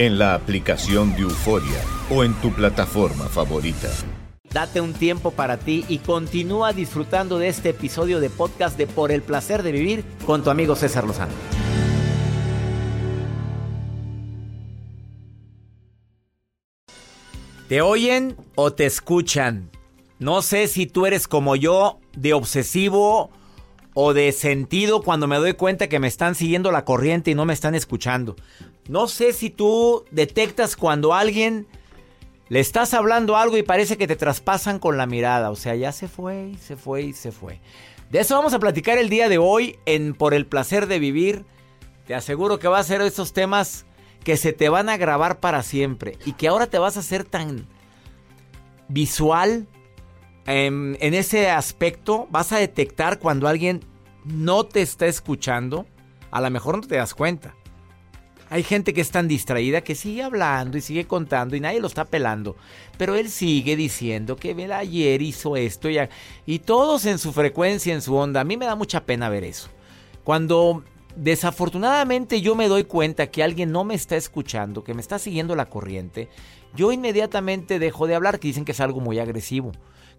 en la aplicación de Euforia o en tu plataforma favorita. Date un tiempo para ti y continúa disfrutando de este episodio de podcast de Por el placer de vivir con tu amigo César Lozano. ¿Te oyen o te escuchan? No sé si tú eres como yo, de obsesivo o de sentido cuando me doy cuenta que me están siguiendo la corriente y no me están escuchando. No sé si tú detectas cuando alguien le estás hablando algo y parece que te traspasan con la mirada. O sea, ya se fue, se fue y se fue. De eso vamos a platicar el día de hoy en Por el placer de vivir. Te aseguro que va a ser esos temas que se te van a grabar para siempre y que ahora te vas a hacer tan visual en, en ese aspecto. Vas a detectar cuando alguien no te está escuchando. A lo mejor no te das cuenta. Hay gente que es tan distraída que sigue hablando y sigue contando y nadie lo está pelando. Pero él sigue diciendo que ayer hizo esto y, y todos en su frecuencia, en su onda. A mí me da mucha pena ver eso. Cuando desafortunadamente yo me doy cuenta que alguien no me está escuchando, que me está siguiendo la corriente, yo inmediatamente dejo de hablar, que dicen que es algo muy agresivo,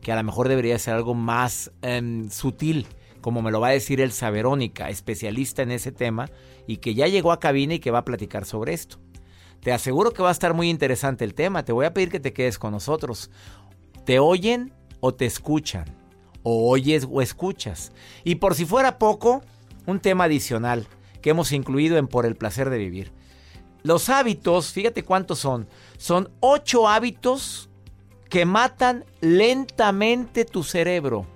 que a lo mejor debería ser algo más em, sutil como me lo va a decir Elsa Verónica, especialista en ese tema y que ya llegó a cabina y que va a platicar sobre esto. Te aseguro que va a estar muy interesante el tema, te voy a pedir que te quedes con nosotros. ¿Te oyen o te escuchan? ¿O oyes o escuchas? Y por si fuera poco, un tema adicional que hemos incluido en Por el placer de vivir. Los hábitos, fíjate cuántos son. Son ocho hábitos que matan lentamente tu cerebro,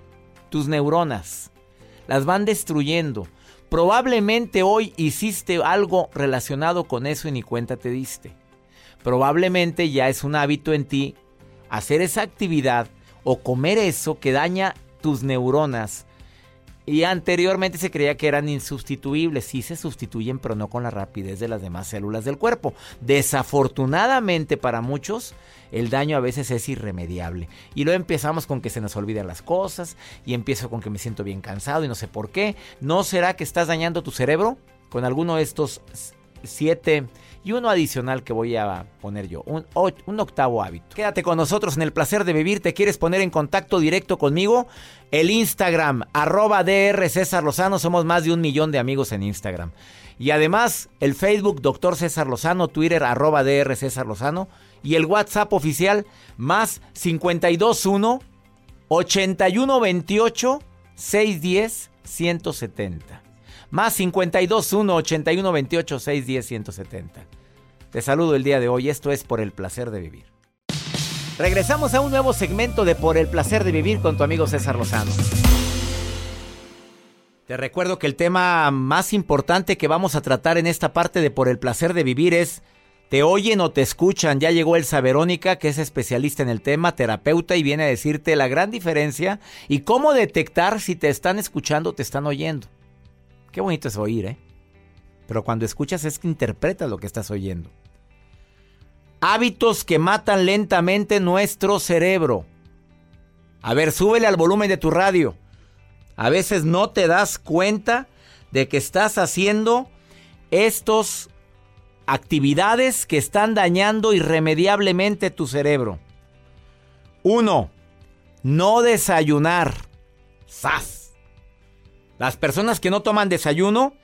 tus neuronas las van destruyendo. Probablemente hoy hiciste algo relacionado con eso y ni cuenta te diste. Probablemente ya es un hábito en ti hacer esa actividad o comer eso que daña tus neuronas. Y anteriormente se creía que eran insustituibles. Sí se sustituyen, pero no con la rapidez de las demás células del cuerpo. Desafortunadamente para muchos, el daño a veces es irremediable. Y luego empezamos con que se nos olvidan las cosas y empiezo con que me siento bien cansado y no sé por qué. ¿No será que estás dañando tu cerebro con alguno de estos siete y uno adicional que voy a poner yo, un, un, octavo hábito. Quédate con nosotros en el placer de vivir. ¿Te quieres poner en contacto directo conmigo? El Instagram, arroba DR César Lozano. Somos más de un millón de amigos en Instagram. Y además, el Facebook, Doctor César Lozano, Twitter, arroba DR César Lozano y el WhatsApp oficial más 521 8128 610 170. Más 521 8128 610 170. Te saludo el día de hoy. Esto es por el placer de vivir. Regresamos a un nuevo segmento de Por el placer de vivir con tu amigo César Lozano. Te recuerdo que el tema más importante que vamos a tratar en esta parte de Por el placer de vivir es te oyen o te escuchan. Ya llegó Elsa Verónica, que es especialista en el tema, terapeuta, y viene a decirte la gran diferencia y cómo detectar si te están escuchando o te están oyendo. Qué bonito es oír, ¿eh? Pero cuando escuchas es que interpretas lo que estás oyendo. Hábitos que matan lentamente nuestro cerebro. A ver, súbele al volumen de tu radio. A veces no te das cuenta de que estás haciendo estos actividades que están dañando irremediablemente tu cerebro. Uno, no desayunar. ¡Sas! Las personas que no toman desayuno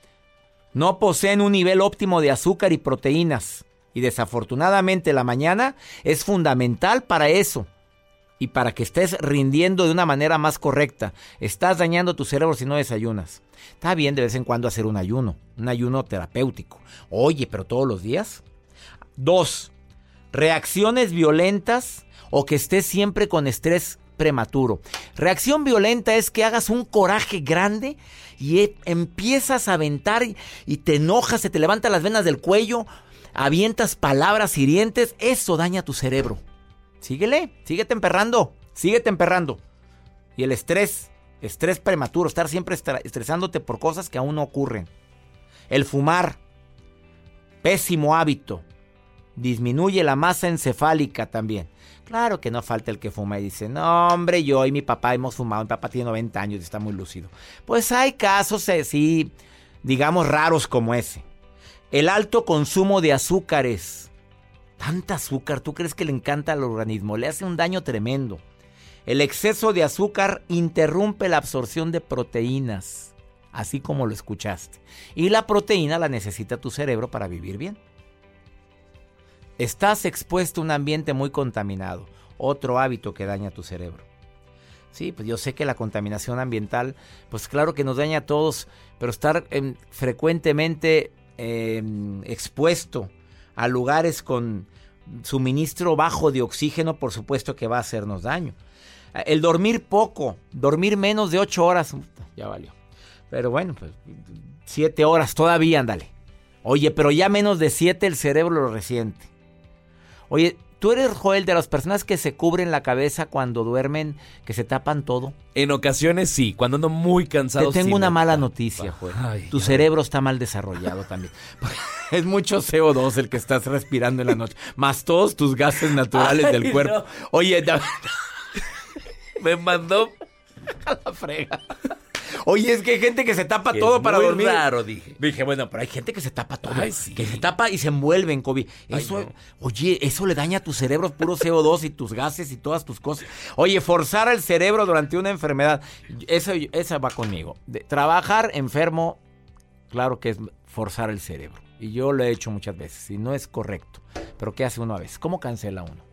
no poseen un nivel óptimo de azúcar y proteínas. Y desafortunadamente la mañana es fundamental para eso. Y para que estés rindiendo de una manera más correcta. Estás dañando tu cerebro si no desayunas. Está bien de vez en cuando hacer un ayuno. Un ayuno terapéutico. Oye, pero todos los días. Dos, reacciones violentas o que estés siempre con estrés prematuro. Reacción violenta es que hagas un coraje grande y e, empiezas a aventar y te enojas, se te levantan las venas del cuello, avientas palabras hirientes, eso daña tu cerebro. Síguele, síguete emperrando, síguete emperrando. Y el estrés, estrés prematuro, estar siempre estresándote por cosas que aún no ocurren. El fumar, pésimo hábito, disminuye la masa encefálica también. Claro que no falta el que fuma y dice, no hombre, yo y mi papá hemos fumado, mi papá tiene 90 años y está muy lúcido. Pues hay casos eh, digamos, raros como ese. El alto consumo de azúcares. Tanta azúcar, ¿tú crees que le encanta al organismo? Le hace un daño tremendo. El exceso de azúcar interrumpe la absorción de proteínas, así como lo escuchaste. Y la proteína la necesita tu cerebro para vivir bien. Estás expuesto a un ambiente muy contaminado, otro hábito que daña tu cerebro. Sí, pues yo sé que la contaminación ambiental, pues claro que nos daña a todos, pero estar frecuentemente em, expuesto a lugares con suministro bajo de oxígeno, por supuesto que va a hacernos daño. El dormir poco, dormir menos de ocho horas, ya valió. Pero bueno, pues siete horas todavía, ándale. Oye, pero ya menos de siete el cerebro lo resiente. Oye, ¿tú eres, Joel, de las personas que se cubren la cabeza cuando duermen, que se tapan todo? En ocasiones sí, cuando ando muy cansado. Te tengo una mala noticia, Joel. tu cerebro está mal desarrollado también. es mucho CO2 el que estás respirando en la noche, más todos tus gases naturales del cuerpo. Oye, me mandó a la frega. Oye, es que hay gente que se tapa todo para muy dormir. raro, dije. Dije, bueno, pero hay gente que se tapa todo. Que se tapa y se envuelve en COVID. Eso, oye, eso le daña a tu cerebro puro CO2 y tus gases y todas tus cosas. Oye, forzar al cerebro durante una enfermedad. Eso, esa va conmigo. trabajar enfermo, claro que es forzar el cerebro. Y yo lo he hecho muchas veces y no es correcto. Pero ¿qué hace uno a veces? ¿Cómo cancela uno?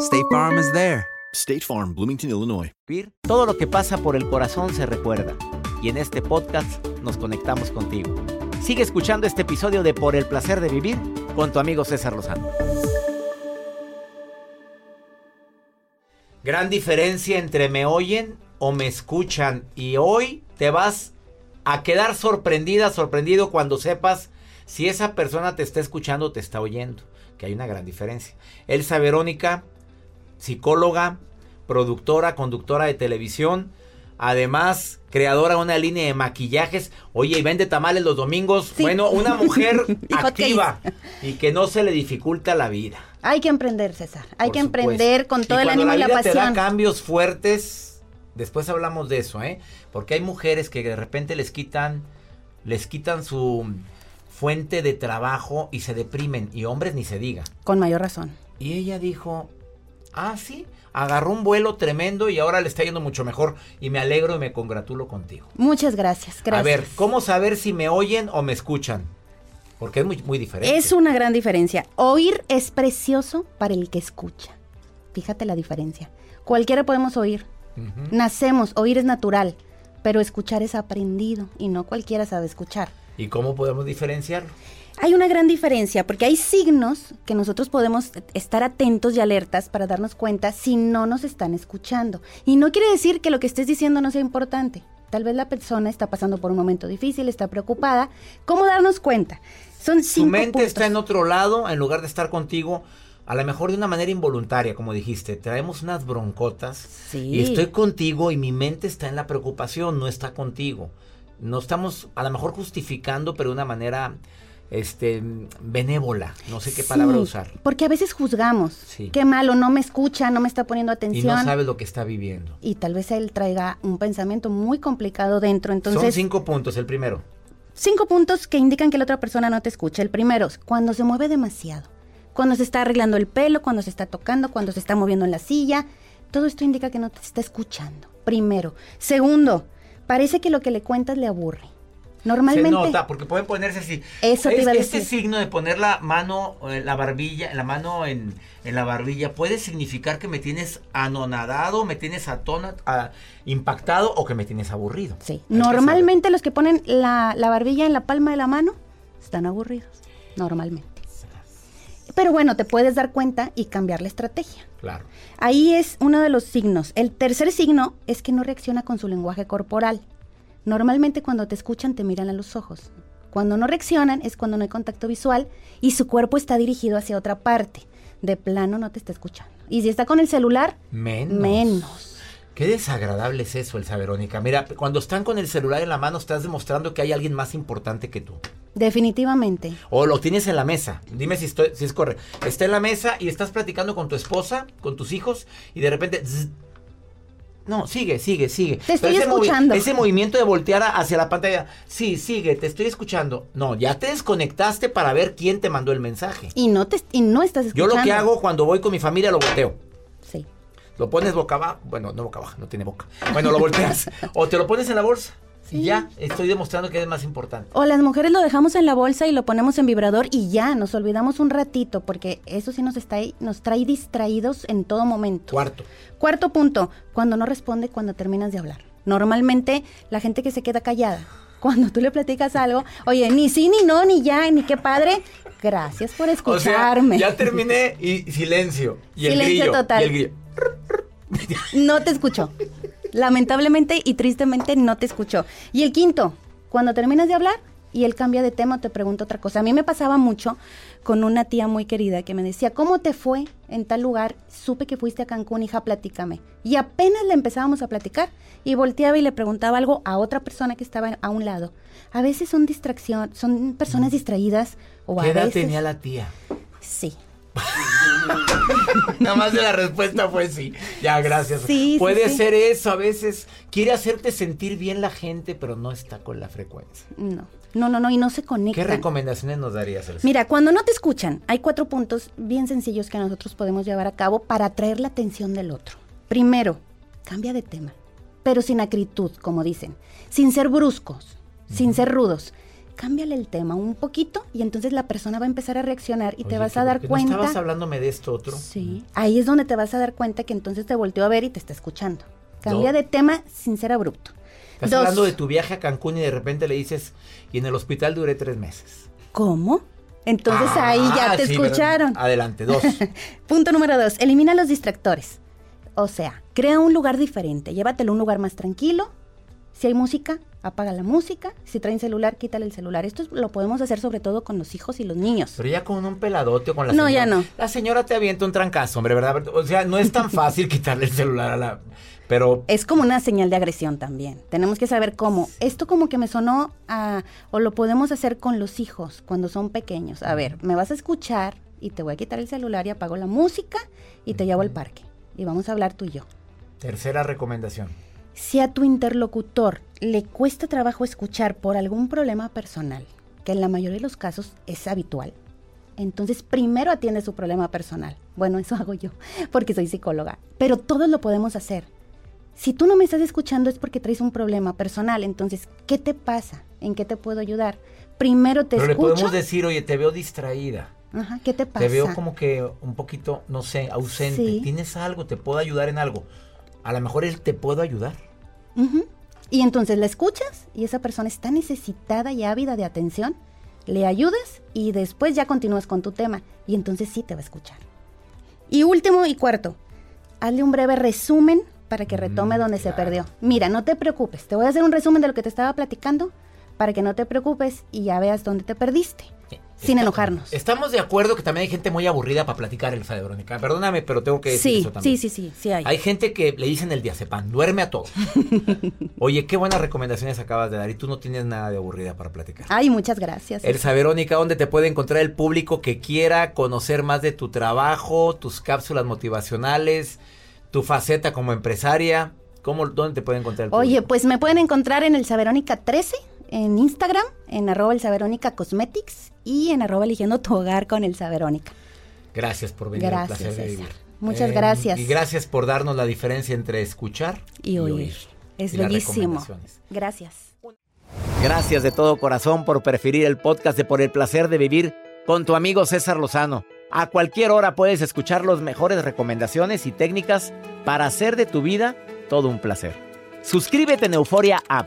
State Farm is there. State Farm, Bloomington, Illinois. Todo lo que pasa por el corazón se recuerda. Y en este podcast nos conectamos contigo. Sigue escuchando este episodio de Por el placer de vivir con tu amigo César Lozano. Gran diferencia entre me oyen o me escuchan. Y hoy te vas a quedar sorprendida, sorprendido cuando sepas si esa persona te está escuchando o te está oyendo. Que hay una gran diferencia. Elsa Verónica psicóloga, productora, conductora de televisión, además creadora de una línea de maquillajes. Oye, y vende tamales los domingos. Bueno, una mujer activa y que no se le dificulta la vida. Hay que emprender, César. Hay que emprender con todo el ánimo y la pasión. Te da cambios fuertes. Después hablamos de eso, ¿eh? Porque hay mujeres que de repente les quitan les quitan su fuente de trabajo y se deprimen y hombres ni se diga. Con mayor razón. Y ella dijo, Ah, sí. agarró un vuelo tremendo y ahora le está yendo mucho mejor y me alegro y me congratulo contigo. Muchas gracias, gracias. A ver, ¿cómo saber si me oyen o me escuchan? Porque es muy, muy diferente. Es una gran diferencia. Oír es precioso para el que escucha. Fíjate la diferencia. Cualquiera podemos oír. Nacemos, oír es natural, pero escuchar es aprendido y no cualquiera sabe escuchar. ¿Y cómo podemos diferenciarlo? Hay una gran diferencia porque hay signos que nosotros podemos estar atentos y alertas para darnos cuenta si no nos están escuchando. Y no quiere decir que lo que estés diciendo no sea importante. Tal vez la persona está pasando por un momento difícil, está preocupada. ¿Cómo darnos cuenta? Son cinco Tu mente puntos. está en otro lado en lugar de estar contigo. A lo mejor de una manera involuntaria, como dijiste, traemos unas broncotas Sí. y estoy contigo y mi mente está en la preocupación, no está contigo. No estamos a lo mejor justificando, pero de una manera este benévola, no sé qué palabra usar. Porque a veces juzgamos. Sí. Qué malo, no me escucha, no me está poniendo Y atención. no sabes lo que está viviendo. y tal vez él traiga un pensamiento muy complicado dentro. Son Entonces, cinco puntos, el primero. cinco puntos que indican que la otra persona no te escucha. El primero, cuando se mueve demasiado. Cuando se está arreglando el pelo, cuando se está tocando, cuando se está moviendo en la silla. Todo esto indica que no te está escuchando. Primero. Segundo, parece que lo que le cuentas le aburre. Normalmente. Se nota, porque pueden ponerse así. Eso te Es- iba a Este signo de poner la mano en la barbilla, la mano en, en la barbilla, puede significar que me tienes anonadado, me tienes atona, a- impactado o que me tienes aburrido. Sí. Hay que saber. Normalmente los que ponen la, la barbilla en la palma de la mano están aburridos. Normalmente. Pero bueno, te puedes dar cuenta y cambiar la estrategia. Claro. Ahí es uno de los signos. El tercer signo es que no reacciona con su lenguaje corporal. Normalmente cuando te escuchan te miran a los ojos. Cuando no reaccionan es cuando no hay contacto visual y su cuerpo está dirigido hacia otra parte. De plano no te está escuchando. Y si está con el celular, Menos. menos. Qué desagradable es eso, Elsa Verónica. Mira, cuando están con el celular en la mano, estás demostrando que hay alguien más importante que tú. Definitivamente. O lo tienes en la mesa. Dime si, estoy, si es correcto. Está en la mesa y estás platicando con tu esposa, con tus hijos, y de repente. zzz. No, sigue, sigue, sigue. Te estoy ese movi- escuchando. ese movimiento de voltear hacia la pantalla. Sí, sigue, te estoy escuchando. No, ya te desconectaste para ver quién te mandó el mensaje. Y no, te, y no estás Yo escuchando. lo que hago cuando voy con mi familia lo volteo. Sí. Lo pones boca abajo. Bueno, no boca abajo, no tiene boca. Bueno, lo volteas. o te lo pones en la bolsa. Y ya, estoy demostrando que es más importante. O las mujeres lo dejamos en la bolsa y lo ponemos en vibrador y ya, nos olvidamos un ratito, porque eso sí nos, está, ahí- nos trae distraídos en todo momento. Cuarto. Cuarto punto, cuando no responde cuando terminas de hablar. Normalmente la gente que se queda callada, cuando tú le platicas algo, oye, ni sí, ni no, ni ya, ni qué padre, gracias por O sea, escucharme. ya terminé y silencio. Y el Silencio grillo. total. Y el grillo. No te escuchó. Lamentablemente y tristemente no te escuchó. Y el quinto, cuando terminas de hablar y él cambia de tema te pregunta otra cosa. A mí me pasaba mucho con una tía muy querida que me decía, ¿cómo te fue en tal lugar? Supe que fuiste a Cancún, hija, platícame. Y apenas le empezábamos a platicar y volteaba y le preguntaba algo a otra persona que estaba a un lado. A veces son distracción, son personas distraídas o a ¿Qué edad veces... tenía la tía? Sí. Nada más de la respuesta fue sí. Ya, gracias. Sí, Puede sí. ser eso. A veces quiere hacerte sentir bien la gente, pero no está con la frecuencia. No, no, no, no, y no se conecta. ¿Qué recomendaciones nos darías, Elsa? Mira, cuando no te escuchan, hay cuatro puntos bien sencillos que nosotros podemos llevar a cabo para atraer la atención del otro. Primero, cambia de tema, pero sin acritud, como dicen, sin ser bruscos, sin ser rudos. Cámbiale el tema un poquito y entonces la persona va a empezar a reaccionar y te vas ¿qué- a dar cuenta. ¿No estabas hablándome de esto otro? Sí, ahí es donde te vas a dar cuenta que entonces te volteó a ver y te está escuchando. Cambia No. de tema sin ser abrupto. Estás Dos. hablando de tu viaje a Cancún y de repente le dices, y en el hospital duré tres meses. ¿Cómo? Entonces ahí ya Ah, te escucharon. Adelante, dos. Punto número dos, elimina los distractores. O sea, crea un lugar diferente, llévatelo a un lugar más tranquilo. Si hay música, apaga la música. Si traen celular, quítale el celular. Esto es- lo podemos hacer sobre todo con los hijos y los niños. Pero ya con un peladote o con la No, señora. ya no. La señora te avienta un trancazo, hombre, ¿verdad? O sea, no es tan fácil quitarle el celular a la... Pero Es como una señal de agresión también. Tenemos que saber cómo. Esto como que me sonó a... O lo podemos hacer con los hijos cuando son pequeños. A ver, me vas a escuchar y te voy a quitar el celular y apago la música y te llevo al parque. Y vamos a hablar tú y yo. tercera recomendación. Si a tu interlocutor le cuesta trabajo escuchar por algún problema personal, que en la mayoría de los casos es habitual, entonces primero atiende su problema personal. Bueno, eso hago yo, porque soy psicóloga. Pero todos lo podemos hacer. Si tú no me estás escuchando es porque traes un problema personal. Entonces, ¿qué te pasa? ¿En qué te puedo ayudar? Primero te Pero le podemos decir, oye, te veo distraída. Ajá, ¿qué te pasa? Te veo como que un poquito, no sé, ausente. Sí. ¿Tienes algo? ¿Te puedo ayudar en algo? A lo mejor él te puedo ayudar. Y entonces la escuchas y esa persona está necesitada y ávida de atención, le ayudas y después ya continúas con tu tema y entonces sí te va a escuchar. Y último y cuarto, hazle un breve resumen para que retome donde se perdió. Mira, no te preocupes, te voy a hacer un resumen de lo que te estaba platicando para que no te preocupes y ya veas dónde te perdiste, sin enojarnos. Estamos de acuerdo que también hay gente muy aburrida para platicar el de Verónica. Perdóname, pero tengo que decir Sí, eso también. sí, sí, sí, sí hay. Hay gente que le dicen el diazepam, duerme a todo. Oye, qué buenas recomendaciones acabas de dar y tú no tienes nada de aburrida para platicar. Ay, muchas gracias. Elsa Verónica, ¿dónde te puede encontrar el público que quiera conocer más de tu trabajo, tus cápsulas motivacionales, tu faceta como empresaria? ¿Cómo, ¿Dónde te puede encontrar el público? Oye, pues me pueden encontrar en el Saverónica 13 en Instagram, en arroba el Saverónica Cosmetics y en arroba eligiendo tu hogar con el Saverónica. Gracias por venir. Gracias, placer de vivir. Eh, Muchas gracias. Y gracias por darnos la diferencia entre escuchar Y oír. Es Y bellísimo. Gracias. Gracias de todo corazón por preferir el podcast de Por el placer de vivir con tu amigo César Lozano. A cualquier hora puedes escuchar las mejores recomendaciones y técnicas para hacer de tu vida todo un placer. Suscríbete en Euforia App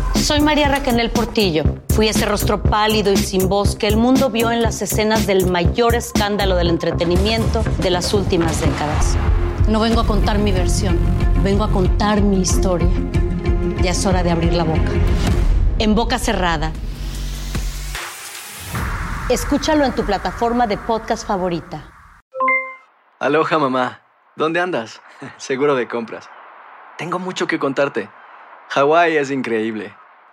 Soy María Raquel Portillo. Fui ese rostro pálido y sin voz que el mundo vio en las escenas del mayor escándalo del entretenimiento de las últimas décadas. No vengo a contar mi versión, vengo a contar mi historia. Ya es hora de abrir la boca. En boca cerrada. Escúchalo en tu plataforma de podcast favorita. Aloha mamá, ¿dónde andas? Seguro de compras. Tengo mucho que contarte. Hawái es increíble.